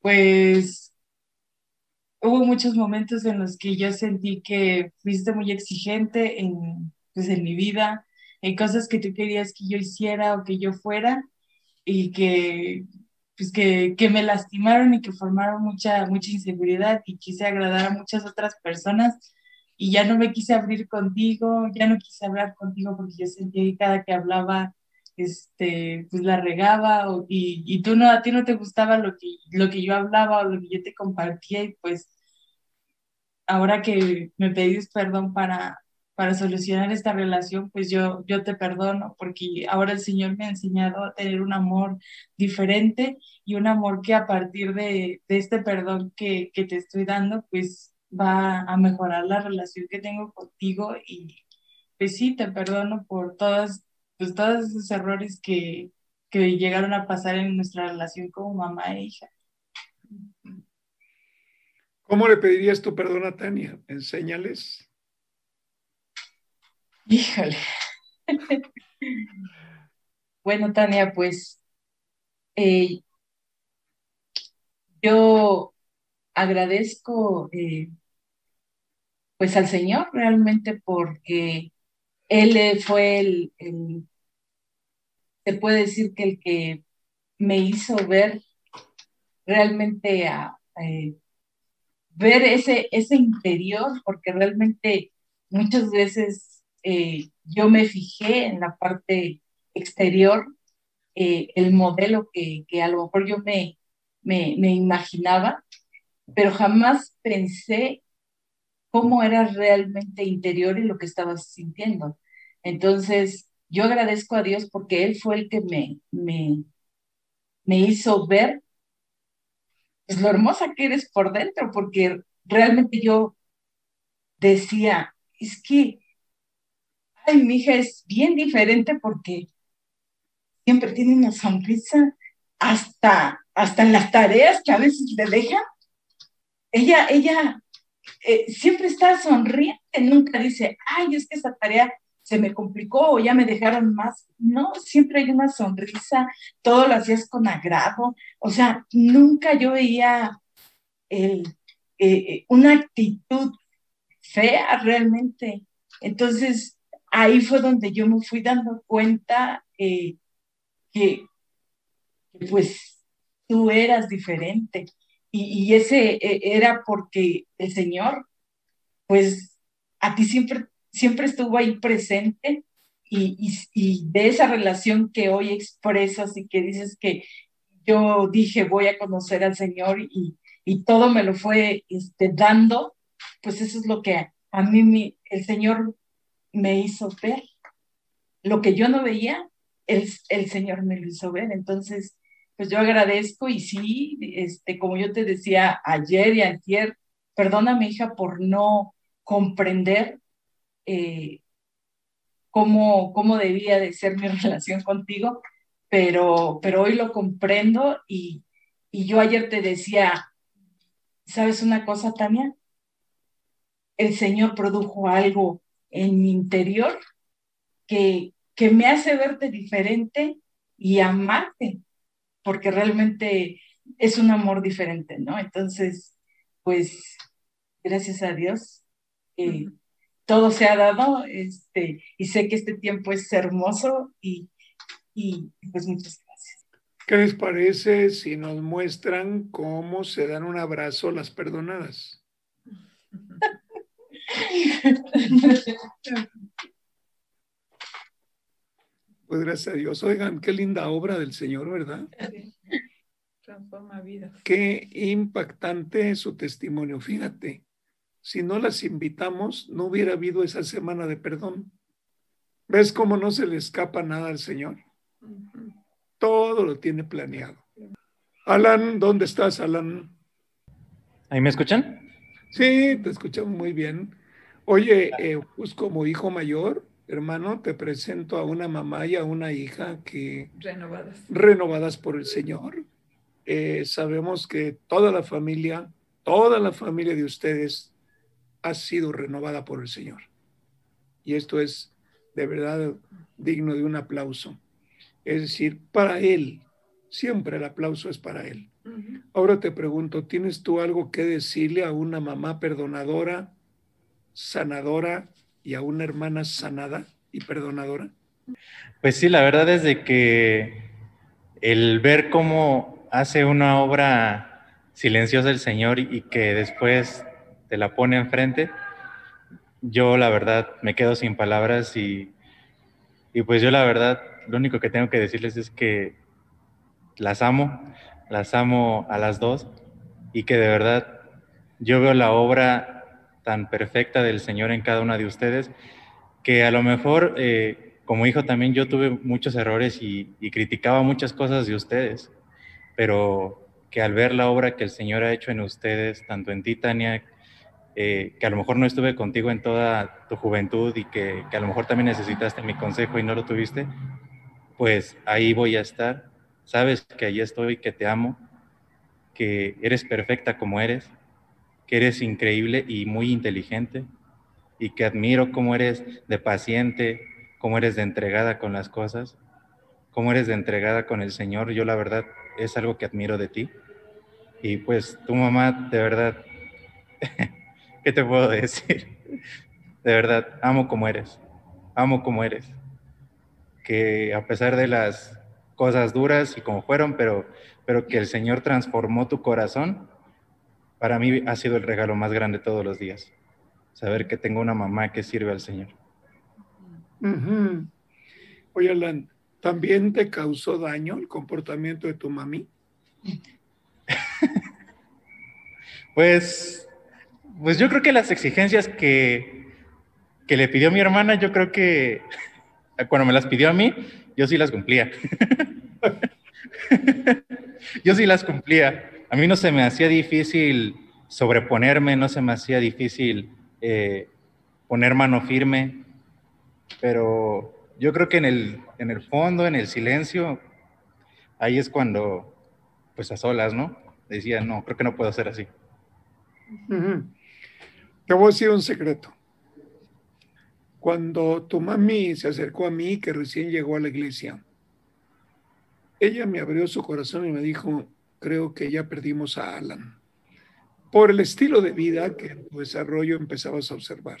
pues hubo muchos momentos en los que yo sentí que fuiste muy exigente en, pues, en mi vida, en cosas que tú querías que yo hiciera o que yo fuera y que, pues, que, que me lastimaron y que formaron mucha, mucha inseguridad y quise agradar a muchas otras personas y ya no me quise abrir contigo, ya no quise hablar contigo porque yo sentía que cada que hablaba este, pues la regaba y, y, tú no, a ti no te gustaba lo que, lo que yo hablaba o lo que yo te compartía y pues ahora que me pedís perdón para, para solucionar esta relación, pues yo, yo te perdono porque ahora el Señor me ha enseñado a tener un amor diferente y un amor que a partir de, de este perdón que, que te estoy dando, pues va a mejorar la relación que tengo contigo y pues sí, te perdono por todas pues todos esos errores que, que llegaron a pasar en nuestra relación como mamá e hija. ¿Cómo le pedirías tu perdón a Tania? Enséñales. Híjole. bueno, Tania, pues eh, yo agradezco eh, pues al Señor realmente porque él fue el, el, se puede decir que el que me hizo ver realmente a, eh, ver ese, ese interior, porque realmente muchas veces eh, yo me fijé en la parte exterior, eh, el modelo que, que, a lo mejor yo me, me, me imaginaba, pero jamás pensé cómo era realmente interior y lo que estaba sintiendo. Entonces, yo agradezco a Dios porque Él fue el que me, me, me hizo ver pues, lo hermosa que eres por dentro, porque realmente yo decía, es que, ay, mi hija es bien diferente porque siempre tiene una sonrisa hasta, hasta en las tareas que a veces le dejan. Ella, ella eh, siempre está sonriente, nunca dice, ay, es que esa tarea se me complicó o ya me dejaron más. No, siempre hay una sonrisa, todo lo hacías con agrado. O sea, nunca yo veía el, eh, eh, una actitud fea realmente. Entonces, ahí fue donde yo me fui dando cuenta eh, que, pues tú eras diferente. Y, ese era porque el Señor, pues a ti siempre siempre estuvo ahí presente y, y, de esa relación que hoy expresas y que dices que yo dije voy a conocer al Señor y, y todo me lo fue este, dando, pues eso es lo que a mí el Señor me hizo ver. Lo que yo no veía, el, el Señor me lo hizo ver. Entonces, pues yo agradezco y sí, este, como yo te decía ayer y ayer, perdona mi hija por no comprender eh, cómo, cómo debía de ser mi relación contigo, pero, pero hoy lo comprendo y, y yo ayer te decía, ¿sabes una cosa, Tania? El Señor produjo algo en mi interior que, que me hace verte diferente y amarte, porque realmente es un amor diferente, ¿no? Entonces, pues, gracias a Dios, eh, todo se ha dado, este, y sé que este tiempo es hermoso y, y pues muchas gracias. ¿Qué les parece si nos muestran cómo se dan un abrazo las perdonadas? Pues gracias a Dios. Oigan, qué linda obra del Señor, ¿verdad? Transforma vidas. Qué impactante su testimonio. Fíjate, si no las invitamos, no hubiera habido esa semana de perdón. ¿Ves cómo no se le escapa nada al Señor? Todo lo tiene planeado. Alan, ¿dónde estás, Alan? ¿Ahí me escuchan? Sí, te escuchamos muy bien. Oye, eh, pues como hijo mayor, hermano, te presento a una mamá y a una hija que... Renovadas. Renovadas por el Señor. Eh, sabemos que toda la familia, toda la familia de ustedes ha sido renovada por el Señor. Y esto es de verdad digno de un aplauso. Es decir, para Él, siempre el aplauso es para Él. Ahora te pregunto, ¿tienes tú algo que decirle a una mamá perdonadora, sanadora y a una hermana sanada y perdonadora? Pues sí, la verdad es que el ver cómo hace una obra silenciosa el Señor y que después te la pone enfrente, yo la verdad me quedo sin palabras y, y pues yo la verdad lo único que tengo que decirles es que las amo, las amo a las dos y que de verdad yo veo la obra tan perfecta del Señor en cada una de ustedes que a lo mejor eh, como hijo también yo tuve muchos errores y, criticaba muchas cosas de ustedes, pero que al ver la obra que el Señor ha hecho en ustedes, tanto en ti, Tania, eh, que a lo mejor no estuve contigo en toda tu juventud y que, que, a lo mejor también necesitaste mi consejo y no lo tuviste, pues ahí voy a estar. Sabes que ahí estoy, que te amo, que eres perfecta como eres, que eres increíble y muy inteligente y que admiro cómo eres de paciente, cómo eres de entregada con las cosas, cómo eres de entregada con el Señor. Yo la verdad es algo que admiro de ti. Y pues tu mamá, de verdad, ¿qué te puedo decir? De verdad, amo como eres. amo como eres. Que a pesar de las cosas duras y como fueron, pero, pero que el Señor transformó tu corazón, para mí ha sido el regalo más grande todos los días. Saber que tengo una mamá que sirve al Señor. Ujú. Oye, Alan, ¿también te causó daño el comportamiento de tu mami? Pues, pues yo creo que las exigencias que, que le pidió mi hermana, yo creo que cuando me las pidió a mí, yo sí las cumplía. yo sí las cumplía. A mí no se me hacía difícil sobreponerme, no se me hacía difícil eh, poner mano firme, pero yo creo que en el, en el fondo, en el silencio, ahí es cuando, pues a solas, ¿no? Decía, no, creo que no puedo ser así. Te voy a decir un secreto. Cuando tu mami se acercó a mí, que recién llegó a la iglesia, ella me abrió su corazón y me dijo, creo que ya perdimos a Alan, por el estilo de vida que en tu desarrollo empezabas a observar.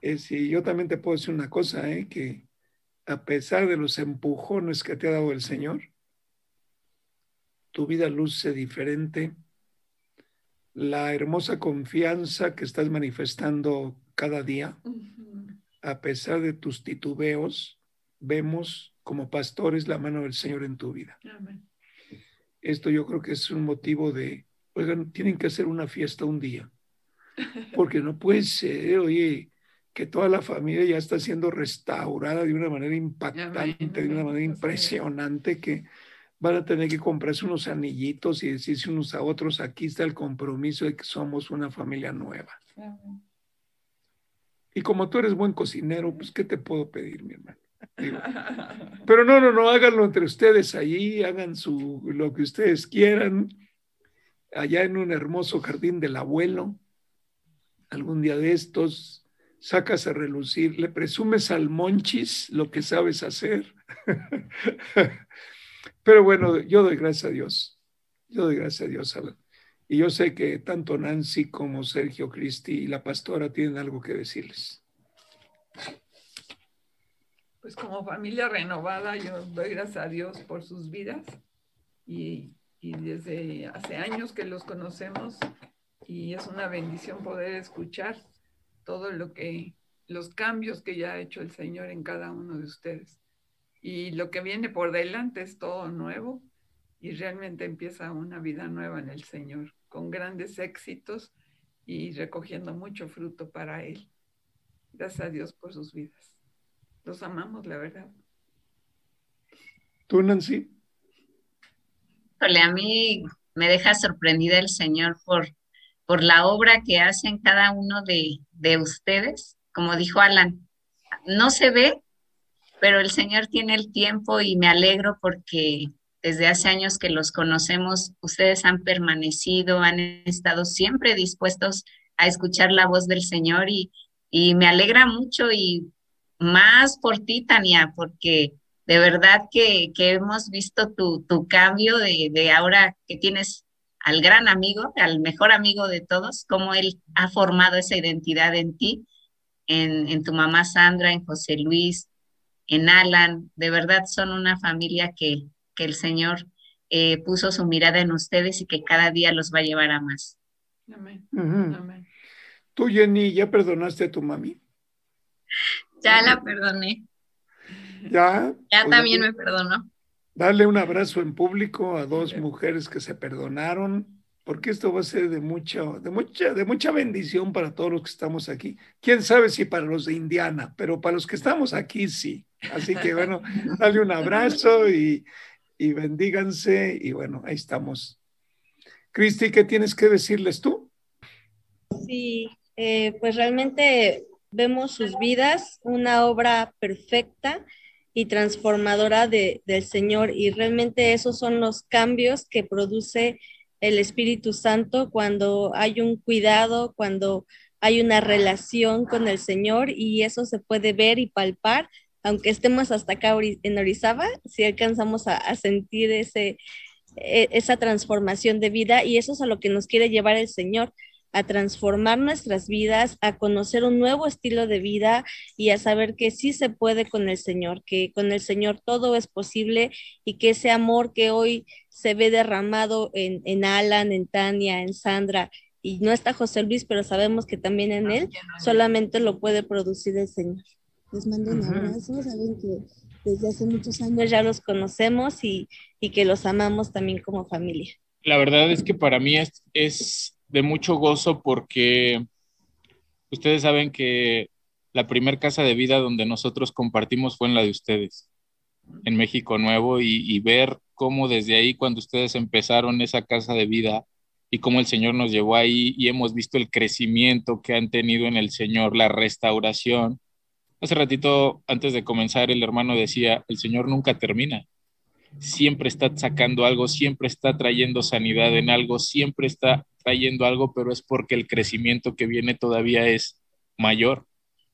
Y yo también te puedo decir una cosa, ¿eh? que a pesar de los empujones que te ha dado el Señor, tu vida luce diferente, la hermosa confianza que estás manifestando cada día, a pesar de tus titubeos, vemos como pastores la mano del Señor en tu vida. Amén. Esto yo creo que es un motivo de, oigan, tienen que hacer una fiesta un día, porque no puede ser, oye, que toda la familia ya está siendo restaurada de una manera impactante, de una manera impresionante, que van a tener que comprarse unos anillitos y decirse unos a otros, aquí está el compromiso de que somos una familia nueva. Y como tú eres buen cocinero, pues, ¿qué te puedo pedir, mi hermano? Pero no, no, no, háganlo entre ustedes allí, hagan su, lo que ustedes quieran, allá en un hermoso jardín del abuelo, algún día de estos, sacas a relucir, le presumes al monchis lo que sabes hacer. Pero bueno, yo doy gracias a Dios, yo doy gracias a Dios. Y yo sé que tanto Nancy como Sergio Cristi y la pastora tienen algo que decirles. Pues como familia renovada, yo doy gracias a Dios por sus vidas y, desde hace años que los conocemos y es una bendición poder escuchar todo lo que, los cambios que ya ha hecho el Señor en cada uno de ustedes. Y lo que viene por delante es todo nuevo y realmente empieza una vida nueva en el Señor, con grandes éxitos y recogiendo mucho fruto para Él. Gracias a Dios por sus vidas. Los amamos, la verdad. ¿Tú, Nancy? Híjole, a mí me deja sorprendida el Señor por, por la obra que hace en cada uno de, de ustedes. Como dijo Alan, no se ve, pero el Señor tiene el tiempo y me alegro porque desde hace años que los conocemos, ustedes han permanecido, han estado siempre dispuestos a escuchar la voz del Señor y, y me alegra mucho y más por ti, Tania, porque de verdad que, que hemos visto tu, tu cambio de, de, ahora que tienes al gran amigo, al mejor amigo de todos, cómo él ha formado esa identidad en ti, en, en tu mamá Sandra, en José Luis, en Alan. De verdad son una familia que, que el Señor eh, puso su mirada en ustedes y que cada día los va a llevar a más. Amén. Amén. Tú, Jenny, ¿ya perdonaste a tu mami? Ya la perdoné. ¿Ya? Ya Pues también dale- me perdonó. Darle un abrazo en público a dos mujeres que se perdonaron, porque esto va a ser de mucha, de mucha, de mucha bendición para todos los que estamos aquí. Quién sabe si para los de Indiana, pero para los que estamos aquí sí. Así que bueno, dale un abrazo y, y bendíganse y bueno, ahí estamos. Cristi, ¿qué tienes que decirles tú? Sí, eh, pues realmente vemos sus vidas, una obra perfecta y transformadora de, del Señor y realmente esos son los cambios que produce el Espíritu Santo cuando hay un cuidado, cuando hay una relación con el Señor y eso se puede ver y palpar, aunque estemos hasta acá en Orizaba, si alcanzamos a, a sentir ese, e- esa transformación de vida y eso es a lo que nos quiere llevar el Señor, a transformar nuestras vidas, a conocer un nuevo estilo de vida y a saber que sí se puede con el Señor, que con el Señor todo es posible y que ese amor que hoy se ve derramado en, en Alan, en Tania, en Sandra, y no está José Luis, pero sabemos que también en él solamente lo puede producir el Señor. Les mando un abrazo, saben que desde hace muchos años ya los conocemos y, y que los amamos también como familia. La verdad es que para mí es, es de mucho gozo porque ustedes saben que la primer casa de vida donde nosotros compartimos fue en la de ustedes, en México Nuevo, y, y, ver cómo desde ahí, cuando ustedes empezaron esa casa de vida y cómo el Señor nos llevó ahí y hemos visto el crecimiento que han tenido en el Señor, la restauración. Hace ratito, antes de comenzar, el hermano decía, el Señor nunca termina siempre está sacando algo, siempre está trayendo sanidad en algo, siempre está trayendo algo, pero es porque el crecimiento que viene todavía es mayor.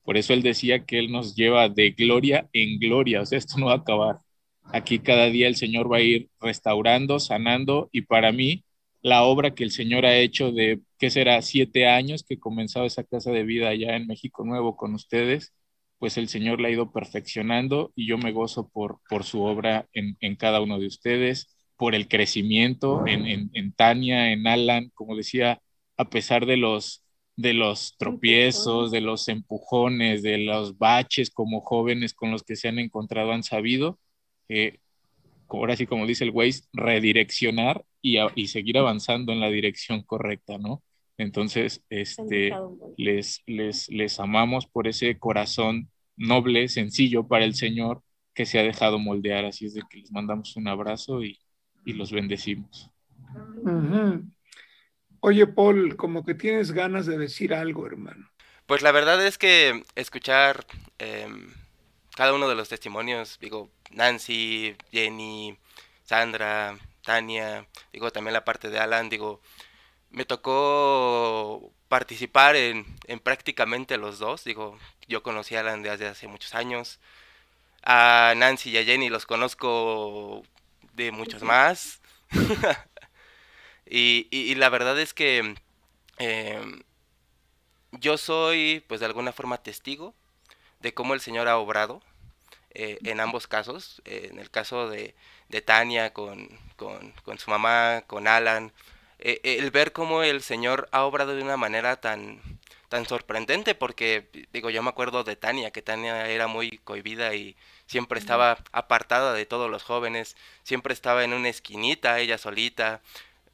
Por eso él decía que él nos lleva de gloria en gloria, o sea, esto no va a acabar. Aquí cada día el Señor va a ir restaurando, sanando y para mí la obra que el Señor ha hecho de, ¿qué será? Siete años que comenzado esa casa de vida allá en México Nuevo con ustedes, pues el Señor la ha ido perfeccionando y yo me gozo por, por su obra en, en cada uno de ustedes, por el crecimiento en, en, en, Tania, en Alan, como decía, a pesar de los, de los tropiezos, de los empujones, de los baches como jóvenes con los que se han encontrado, han sabido, eh, ahora sí como dice el Waze, redireccionar y, a, y seguir avanzando en la dirección correcta, ¿no? Entonces, este, les, les, les amamos por ese corazón noble, sencillo para el Señor que se ha dejado moldear. Así es de que les mandamos un abrazo y, y los bendecimos. Uh -huh. Oye, Paul, como que tienes ganas de decir algo, hermano. Pues la verdad es que escuchar eh, cada uno de los testimonios, digo, Nancy, Jenny, Sandra, Tania, digo, también la parte de Alan, digo, me tocó participar en, en, prácticamente los dos. Digo, yo conocí a Alan desde hace muchos años. A Nancy y a Jenny los conozco de muchos más. y, y, y, la verdad es que eh, yo soy, pues de alguna forma, testigo de cómo el Señor ha obrado eh, en ambos casos. Eh, en el caso de, de Tania con, con, con su mamá, con Alan eh, el ver cómo el Señor ha obrado de una manera tan, tan sorprendente, porque digo, yo me acuerdo de Tania, que Tania era muy cohibida y siempre estaba apartada de todos los jóvenes, siempre estaba en una esquinita, ella solita,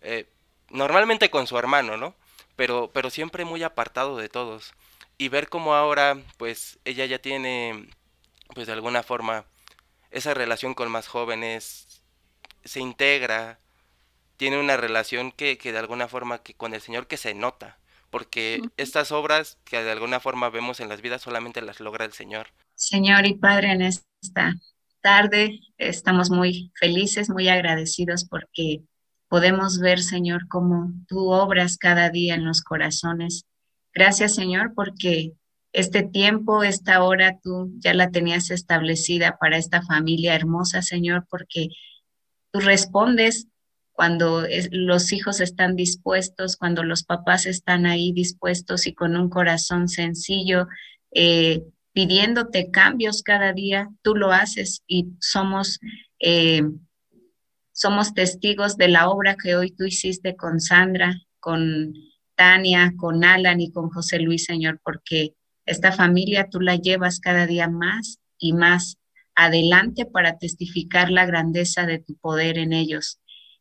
eh, normalmente con su hermano, ¿no? Pero, pero siempre muy apartado de todos. Y ver cómo ahora, pues, ella ya tiene, pues, de alguna forma, esa relación con más jóvenes, se integra, tiene una relación que, que, de alguna forma que con el Señor que se nota, porque estas obras que de alguna forma vemos en las vidas solamente las logra el Señor. Señor y Padre, en esta tarde estamos muy felices, muy agradecidos porque podemos ver, Señor, cómo tú obras cada día en los corazones. Gracias, Señor, porque este tiempo, esta hora, tú ya la tenías establecida para esta familia hermosa, Señor, porque tú respondes cuando los hijos están dispuestos, cuando los papás están ahí dispuestos y con un corazón sencillo, eh, pidiéndote cambios cada día, tú lo haces y somos, eh, somos testigos de la obra que hoy tú hiciste con Sandra, con Tania, con Alan y con José Luis, Señor, porque esta familia tú la llevas cada día más y más adelante para testificar la grandeza de tu poder en ellos.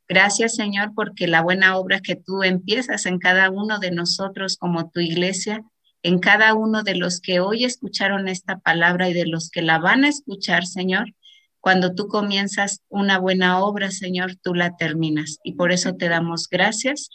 Gracias, Señor, porque la buena obra que tú empiezas en cada uno de nosotros como tu iglesia, en cada uno de los que hoy escucharon esta palabra y de los que la van a escuchar, Señor, cuando tú comienzas una buena obra, Señor, tú la terminas. Y por eso te damos gracias,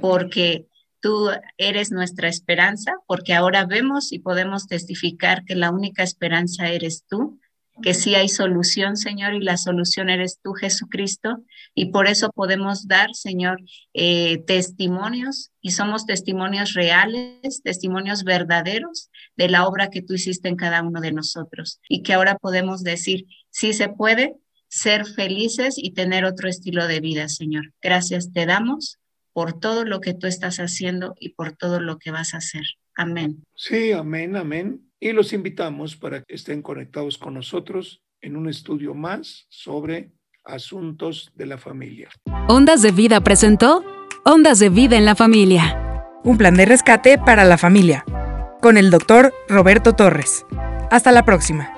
porque tú eres nuestra esperanza, porque ahora vemos y podemos testificar que la única esperanza eres tú que sí hay solución, Señor, y la solución eres tú, Jesucristo, y por eso podemos dar, Señor, eh, testimonios, y somos testimonios reales, testimonios verdaderos de la obra que tú hiciste en cada uno de nosotros, y que ahora podemos decir, sí se puede ser felices y tener otro estilo de vida, Señor. Gracias te damos por todo lo que tú estás haciendo y por todo lo que vas a hacer. Amén. Sí, amén, amén. Y los invitamos para que estén conectados con nosotros en un estudio más sobre asuntos de la familia. Ondas de Vida presentó Ondas de Vida en la Familia. Un plan de rescate para la familia. Con el doctor Roberto Torres. Hasta la próxima.